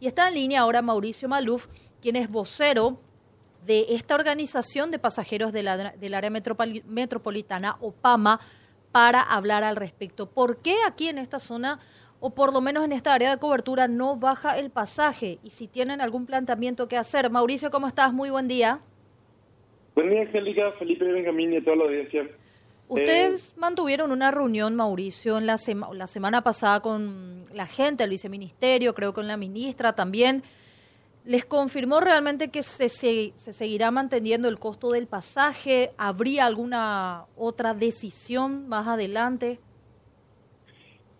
Y está en línea ahora Mauricio Maluf, quien es vocero de esta organización de pasajeros del área metropolitana, OPAMA, para hablar al respecto. ¿Por qué aquí en esta zona, o por lo menos en esta área de cobertura, no baja el pasaje? Y si tienen algún planteamiento que hacer. Mauricio, ¿cómo estás? Muy buen día. Buen día, Angélica, Felipe Benjamín y toda la audiencia. Ustedes eh, mantuvieron una reunión, Mauricio, en la, la semana pasada con la gente del viceministerio, creo que con la ministra también. ¿Les confirmó realmente que se, se, seguirá manteniendo el costo del pasaje? ¿Habría alguna otra decisión más adelante?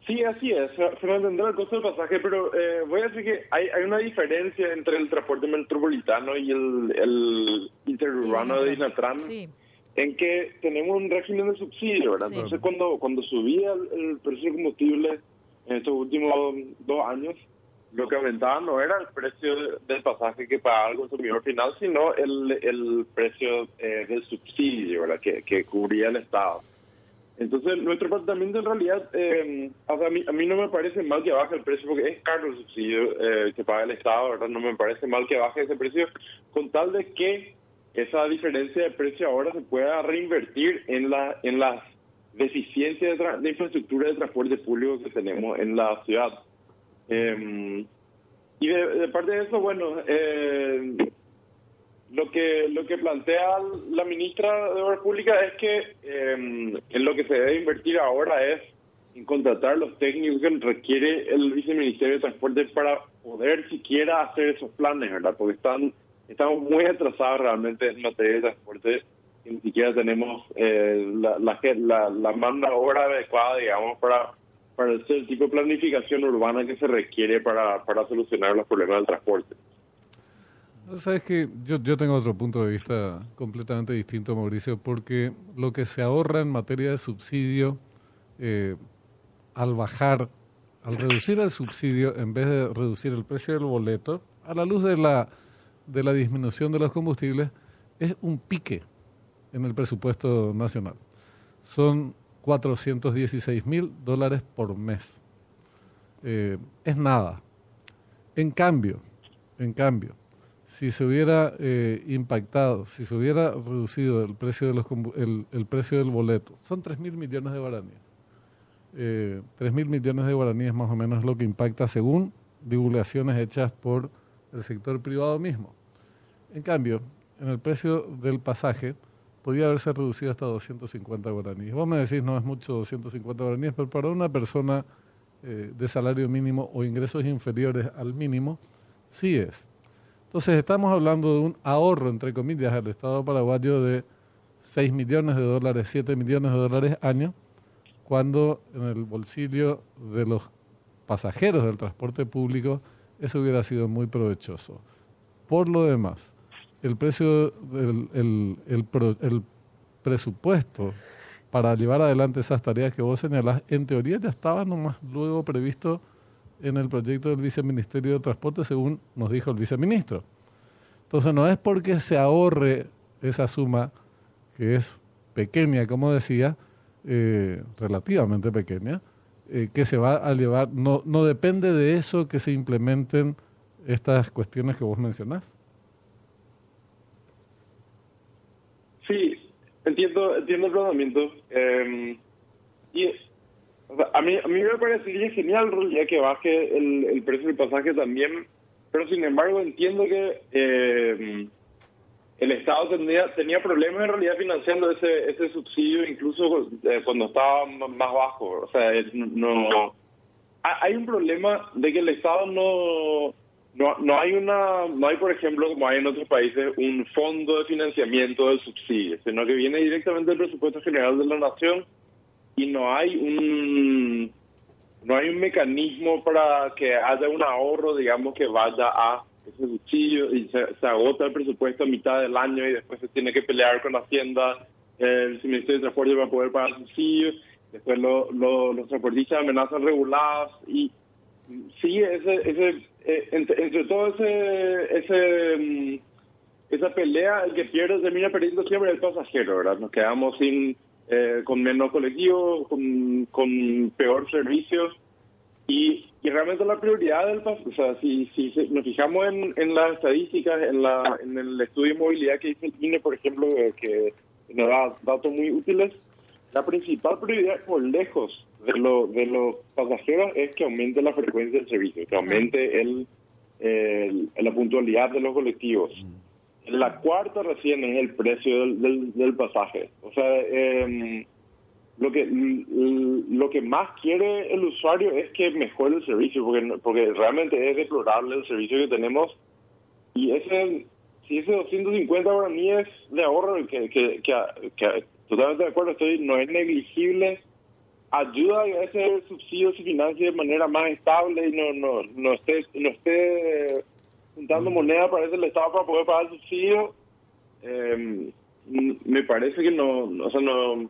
Sí, así es. Se mantendrá el costo del pasaje, pero eh, voy a decir que hay, hay una diferencia entre el transporte metropolitano y el, el interurbano de Dinatran. Sí en que tenemos un régimen de subsidio, ¿verdad? Entonces, cuando, cuando subía el, precio del combustible en estos últimos dos años, lo que aumentaba no era el precio del pasaje que pagaba el consumidor final, sino el, el precio eh, del subsidio, ¿verdad? Que, que cubría el Estado. Entonces, nuestro planteamiento en realidad, eh, a, mí, a mí no me parece mal que baje el precio, porque es caro el subsidio eh, que paga el Estado, ¿verdad? No me parece mal que baje ese precio, con tal de que esa diferencia de precio ahora se pueda reinvertir en la en las deficiencias de, infraestructura de transporte público que tenemos en la ciudad. Em, y de, parte de eso, bueno, eh, lo que lo que plantea la ministra de Obras Públicas es que em, en lo que se debe invertir ahora es en contratar los técnicos que requiere el viceministerio de Transporte para poder siquiera hacer esos planes, ¿verdad? Porque están estamos muy atrasados realmente en materia de transporte y ni siquiera tenemos eh, la, la, la, mano obra adecuada, digamos, para, para el tipo de planificación urbana que se requiere para, para solucionar los problemas del transporte. Sabes que yo, yo tengo otro punto de vista completamente distinto, Mauricio, porque lo que se ahorra en materia de subsidio, eh, al bajar, al reducir el subsidio, en vez de reducir el precio del boleto, a la luz de la de la disminución de los combustibles es un pique en el presupuesto nacional. Son 416 mil dólares por mes. Eh, es nada. En cambio, en cambio, si se hubiera eh, impactado, si se hubiera reducido el precio, de los, el, el precio del boleto, son 3 mil millones de guaraníes. Eh, 3 mil millones de guaraníes más o menos es lo que impacta según divulgaciones hechas por el sector privado mismo. En cambio, en el precio del pasaje podía haberse reducido hasta 250 guaraníes. Vos me decís, no es mucho 250 guaraníes, pero para una persona eh, de salario mínimo o ingresos inferiores al mínimo, sí es. Entonces estamos hablando de un ahorro, entre comillas, al Estado paraguayo de 6 millones de dólares, 7 millones de dólares año, cuando en el bolsillo de los pasajeros del transporte público eso hubiera sido muy provechoso. Por lo demás, el precio, el, el, el, presupuesto para llevar adelante esas tareas que vos señalás, en teoría ya estaba nomás luego previsto en el proyecto del Viceministerio de Transporte, según nos dijo el viceministro. Entonces no es porque se ahorre esa suma, que es pequeña, como decía, eh, relativamente pequeña, eh, que se va a llevar, no, no depende de eso que se implementen estas cuestiones que vos mencionás. Sí, entiendo, entiendo el planteamiento. Eh, y a mí, a mí me parecería genial ya que baje el, el precio del pasaje también, pero sin embargo entiendo que eh, el Estado tenía, tenía problemas en realidad financiando ese, ese subsidio incluso eh, cuando estaba más bajo. O sea, no hay un problema de que el Estado no no, no hay una, no hay por ejemplo como hay en otros países un fondo de financiamiento del subsidio, sino que viene directamente del presupuesto general de la nación y no hay un, no hay un mecanismo para que haya un ahorro, digamos que vaya a ese subsidio y se, agota el presupuesto a mitad del año y después se tiene que pelear con Hacienda, el Ministerio de Transporte para poder pagar subsidios, después lo, los transportistas amenazan reguladas y sí, ese, ese eh, entre, todo ese, ese mm, esa pelea, el que pierde termina perdiendo siempre el pasajero, ¿verdad? Nos quedamos sin eh, con menos colectivos, con, con peor servicio. Y, y realmente la prioridad del o sea, si, si nos fijamos en, en las estadísticas, en, la, en el estudio de movilidad que hizo el INE, por ejemplo, eh, que nos da datos muy útiles, la principal prioridad por lejos de, lo, de los pasajeros es que aumente la frecuencia del servicio, que aumente el, la puntualidad de los colectivos. La cuarta recién es el precio del, del, pasaje. O sea, eh, lo que lo que más quiere el usuario es que mejore el servicio porque porque realmente es deplorable el servicio que tenemos. Y ese si ese 250 guaraníes de ahorro que, que, que, totalmente de acuerdo estoy no es negligible. Ayuda a ese subsidio se financie de manera más estable y no no no esté no esté juntando moneda para ese estado para poder pagar el subsidio. Eh, me parece que no o sea no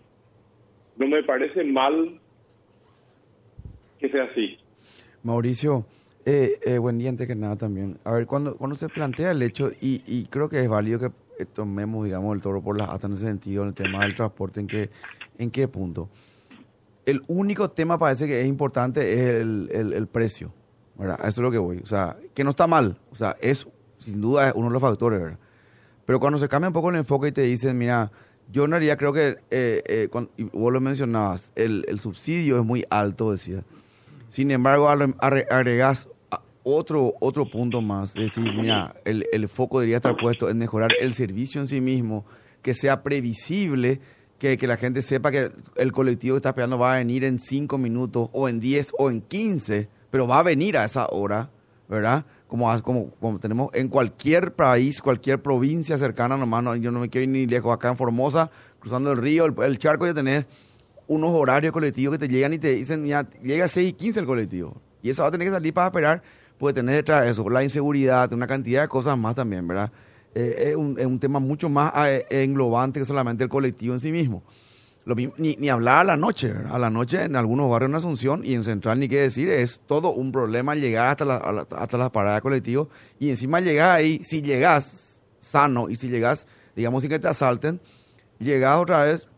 no me parece mal que sea así. Mauricio, eh, eh, buen día que nada también. A ver, cuando, cuando se plantea el hecho, y, y creo que es válido que tomemos, digamos, el toro por las astas en ese sentido, en el tema del transporte, ¿en qué, en qué punto? El único tema parece que es importante es el, el, precio, ¿verdad? Eso es lo que voy. O sea, que no está mal, o sea, es sin duda uno de los factores. Pero cuando se cambia un poco el enfoque y te dicen, mira, yo no haría, creo que, eh, eh, vos lo mencionabas, el, el, subsidio es muy alto, decía. Sin embargo, agregas otro, otro punto más. Decís, mira, el, el foco debería estar puesto en mejorar el servicio en sí mismo, que sea previsible, que, que la gente sepa que el colectivo que está esperando va a venir en 5 minutos, o en 10, o en 15, pero va a venir a esa hora, ¿verdad? Como, como, como, tenemos en cualquier país, cualquier provincia cercana, nomás no, yo no me quiero ir ni lejos, acá en Formosa, cruzando el río, el, charco, ya tenés unos horarios colectivos que te llegan y te dicen, ya llega a 6 y 15 el colectivo. Y eso va a tener que salir para esperar, puede tener detrás eso, la inseguridad, una cantidad de cosas más también, ¿verdad? Eh, es, un, es, un, tema mucho más eh, englobante que solamente el colectivo en sí mismo ni, ni hablar a la noche. A la noche en algunos barrios en Asunción y en Central, ni qué decir, es todo un problema llegar hasta, la, hasta las paradas colectivas y encima llegar ahí, si llegas sano y si llegas, digamos, sin que te asalten, llegas otra vez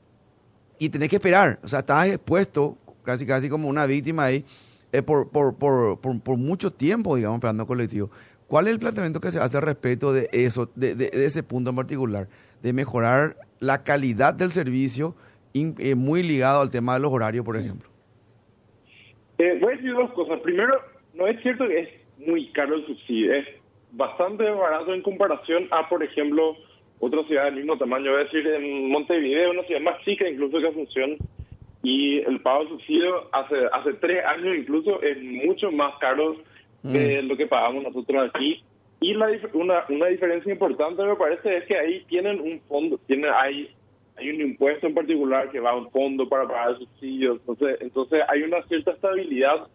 y tenés que esperar. O sea, estás expuesto casi casi como una víctima ahí eh, por, por, por, por, mucho tiempo, digamos, esperando colectivo. ¿Cuál es el planteamiento que se hace respecto de eso, de, de ese punto en particular? De mejorar la calidad del servicio eh, muy ligado al tema de los horarios, por ejemplo? Eh, voy a decir dos cosas. Primero, no es cierto que es muy caro el subsidio, es bastante barato en comparación a, por ejemplo, otra ciudad del mismo tamaño. Voy a decir, en Montevideo, una ciudad más chica incluso que Asunción, y el pago de subsidio hace, hace tres años incluso es mucho más caro que mm. lo que pagamos nosotros aquí. Y la, una, una diferencia importante me parece es que ahí tienen un fondo, tienen, hay hay un impuesto en particular que va a un fondo para pagar subsidios, entonces, entonces hay una cierta estabilidad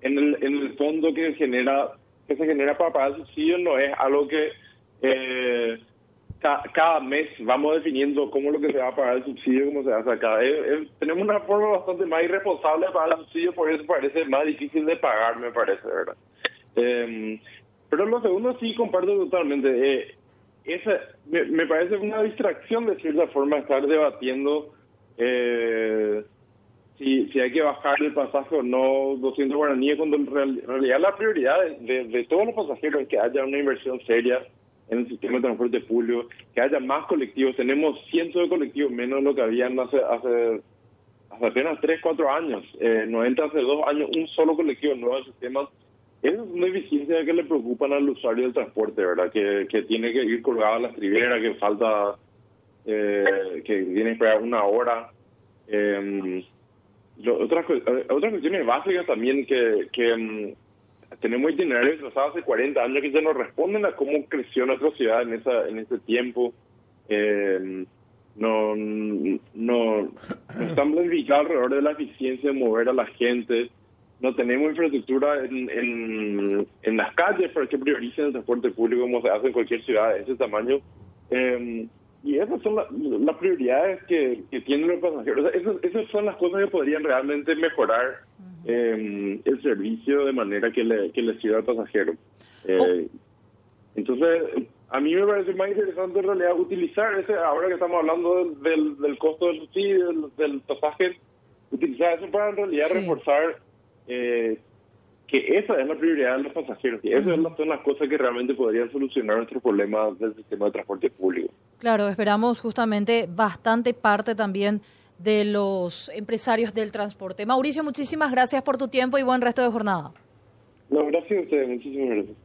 en el, en el fondo que genera que se genera para pagar subsidios, no es algo que eh, cada mes vamos definiendo cómo lo que se va a pagar el subsidio, cómo se va a sacar. tenemos una forma bastante más irresponsable de pagar el subsidio, por eso parece más difícil de pagar, me parece, ¿verdad? Eh, pero lo segundo sí comparto totalmente. Esa me, parece una distracción de cierta forma estar debatiendo eh, si, si hay que bajar el pasaje o no 200 guaraníes cuando en realidad la prioridad de, todos los pasajeros es que haya una inversión seria en el sistema de transporte público, que haya más colectivos. Tenemos cientos de colectivos menos de lo que habían hace, hace, apenas 3, 4 años. Eh, no entra hace dos años un solo colectivo nuevo el sistema es una eficiencia que le preocupan al usuario del transporte, ¿verdad? Que, que tiene que ir colgado a la estribera, que falta, eh, que tiene que esperar una hora. Eh, otras, otras cuestiones básicas también que, um, tenemos itinerarios trazados hace 40 años que ya no responden a cómo creció nuestra ciudad en, esa, en ese tiempo. Eh, no, no, no están alrededor de la eficiencia de mover a la gente no tenemos infraestructura en, en, las calles para que prioricen el transporte público como se hace en cualquier ciudad de ese tamaño. Em, y esas son las prioridades que, que, tienen los pasajeros. esas, esas, son las cosas que podrían realmente mejorar em, el servicio de manera que le, que le sirva al pasajero. Eh, entonces, a mí me parece más interesante en realidad utilizar ese, ahora que estamos hablando del, del, costo del subsidio, del, pasaje, utilizar eso para en realidad reforzar que esa es la prioridad de los pasajeros, que esas son las cosas que realmente podrían solucionar nuestros problemas del sistema de transporte público. Claro, esperamos justamente bastante parte también de los empresarios del transporte. Mauricio, muchísimas gracias por tu tiempo y buen resto de jornada. No, gracias a ustedes, muchísimas gracias.